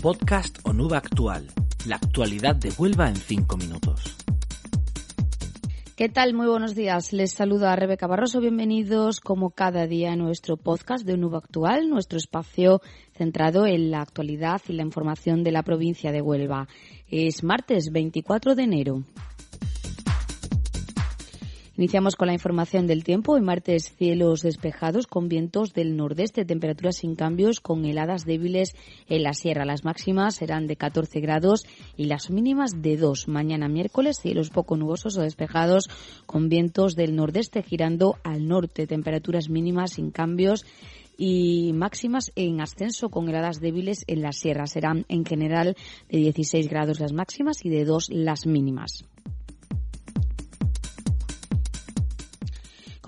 Podcast Onuba Actual. La actualidad de Huelva en cinco minutos. ¿Qué tal? Muy buenos días. Les saluda Rebeca Barroso. Bienvenidos como cada día a nuestro podcast de Onuba Actual, nuestro espacio centrado en la actualidad y la información de la provincia de Huelva. Es martes 24 de enero. Iniciamos con la información del tiempo. Hoy martes cielos despejados con vientos del nordeste, temperaturas sin cambios con heladas débiles en la sierra. Las máximas serán de 14 grados y las mínimas de 2. Mañana miércoles cielos poco nubosos o despejados con vientos del nordeste girando al norte, temperaturas mínimas sin cambios y máximas en ascenso con heladas débiles en la sierra. Serán en general de 16 grados las máximas y de 2 las mínimas.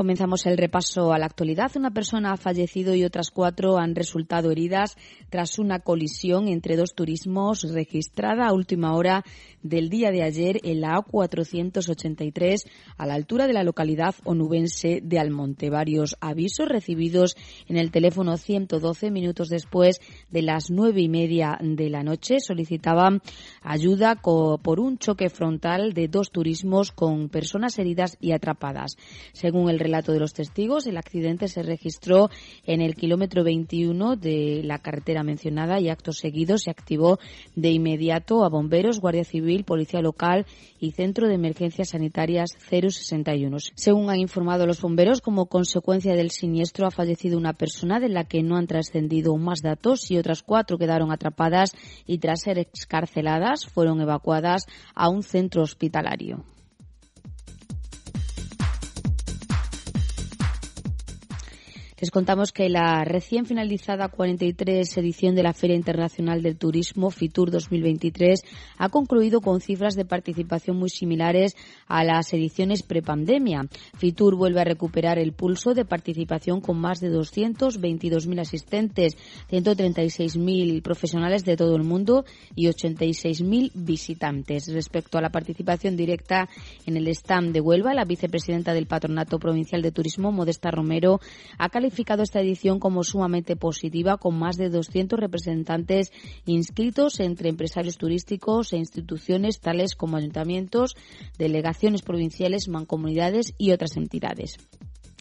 Comenzamos el repaso a la actualidad. Una persona ha fallecido y otras cuatro han resultado heridas tras una colisión entre dos turismos registrada a última hora del día de ayer en la A483 a la altura de la localidad onubense de Almonte. Varios avisos recibidos en el teléfono 112 minutos después de las nueve y media de la noche solicitaban ayuda por un choque frontal de dos turismos con personas heridas y atrapadas. Según el de los testigos, el accidente se registró en el kilómetro 21 de la carretera mencionada y acto seguido se activó de inmediato a bomberos, Guardia Civil, Policía Local y Centro de Emergencias Sanitarias 061. Según han informado los bomberos, como consecuencia del siniestro ha fallecido una persona de la que no han trascendido más datos y otras cuatro quedaron atrapadas y tras ser excarceladas fueron evacuadas a un centro hospitalario. Les contamos que la recién finalizada 43 edición de la Feria Internacional del Turismo FITUR 2023 ha concluido con cifras de participación muy similares a las ediciones prepandemia. FITUR vuelve a recuperar el pulso de participación con más de 222.000 asistentes, 136.000 profesionales de todo el mundo y 86.000 visitantes. Respecto a la participación directa en el stand de Huelva, la vicepresidenta del Patronato Provincial de Turismo, Modesta Romero, ha calificado calificado esta edición como sumamente positiva, con más de 200 representantes inscritos entre empresarios turísticos e instituciones tales como ayuntamientos, delegaciones provinciales, mancomunidades y otras entidades.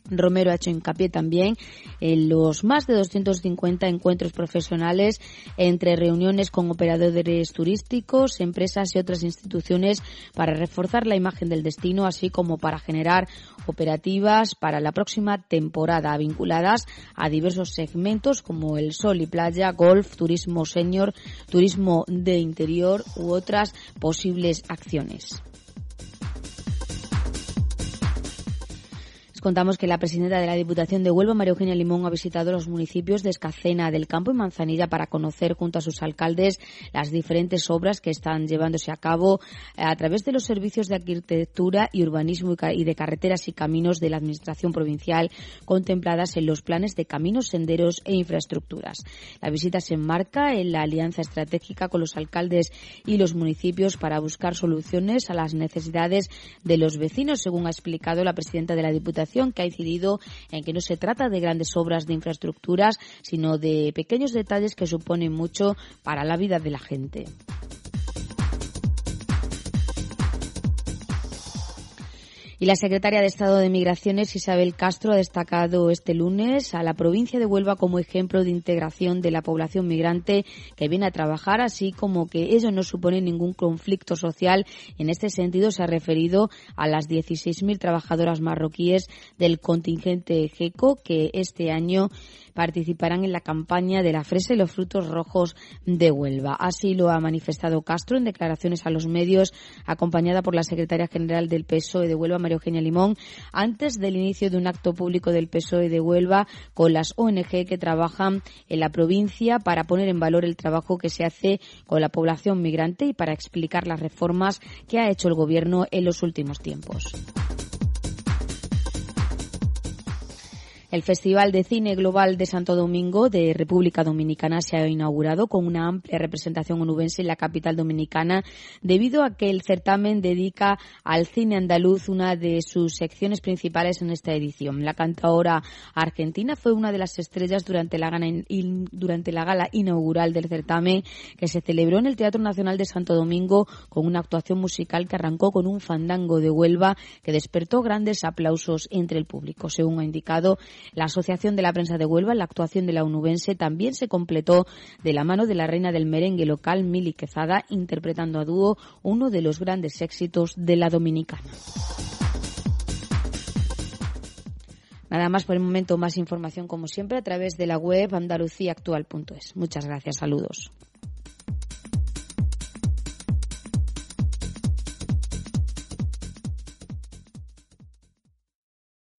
Romero ha hecho hincapié también en los más de 250 encuentros profesionales entre reuniones con operadores turísticos, empresas y otras instituciones para reforzar la imagen del destino, así como para generar operativas para la próxima temporada vinculadas a diversos segmentos como el sol y playa, golf, turismo senior, turismo de interior u otras posibles acciones. Contamos que la presidenta de la Diputación de Huelva, María Eugenia Limón, ha visitado los municipios de Escacena, del Campo y Manzanilla para conocer junto a sus alcaldes las diferentes obras que están llevándose a cabo eh, a través de los servicios de arquitectura y urbanismo y de carreteras y caminos de la Administración provincial contempladas en los planes de caminos, senderos e infraestructuras. La visita se enmarca en la alianza estratégica con los alcaldes y los municipios para buscar soluciones a las necesidades de los vecinos, según ha explicado la presidenta de la Diputación que ha incidido en que no se trata de grandes obras de infraestructuras, sino de pequeños detalles que suponen mucho para la vida de la gente. Y la secretaria de Estado de Migraciones, Isabel Castro, ha destacado este lunes a la provincia de Huelva como ejemplo de integración de la población migrante que viene a trabajar, así como que ello no supone ningún conflicto social. En este sentido, se ha referido a las 16.000 trabajadoras marroquíes del contingente GECO que este año participarán en la campaña de la fresa y los frutos rojos de Huelva. Así lo ha manifestado Castro en declaraciones a los medios, acompañada por la secretaria general del PSOE de Huelva, María Eugenia Limón, antes del inicio de un acto público del PSOE de Huelva con las ONG que trabajan en la provincia para poner en valor el trabajo que se hace con la población migrante y para explicar las reformas que ha hecho el Gobierno en los últimos tiempos. El Festival de Cine Global de Santo Domingo de República Dominicana se ha inaugurado con una amplia representación onubense en la capital dominicana debido a que el certamen dedica al cine andaluz una de sus secciones principales en esta edición. La cantadora argentina fue una de las estrellas durante la, gala, durante la gala inaugural del certamen que se celebró en el Teatro Nacional de Santo Domingo con una actuación musical que arrancó con un fandango de Huelva que despertó grandes aplausos entre el público. Según ha indicado la Asociación de la Prensa de Huelva, la actuación de la unubense también se completó de la mano de la reina del merengue local, Mili Quezada, interpretando a dúo uno de los grandes éxitos de la dominicana. Nada más por el momento, más información como siempre a través de la web andaluciaactual.es. Muchas gracias, saludos.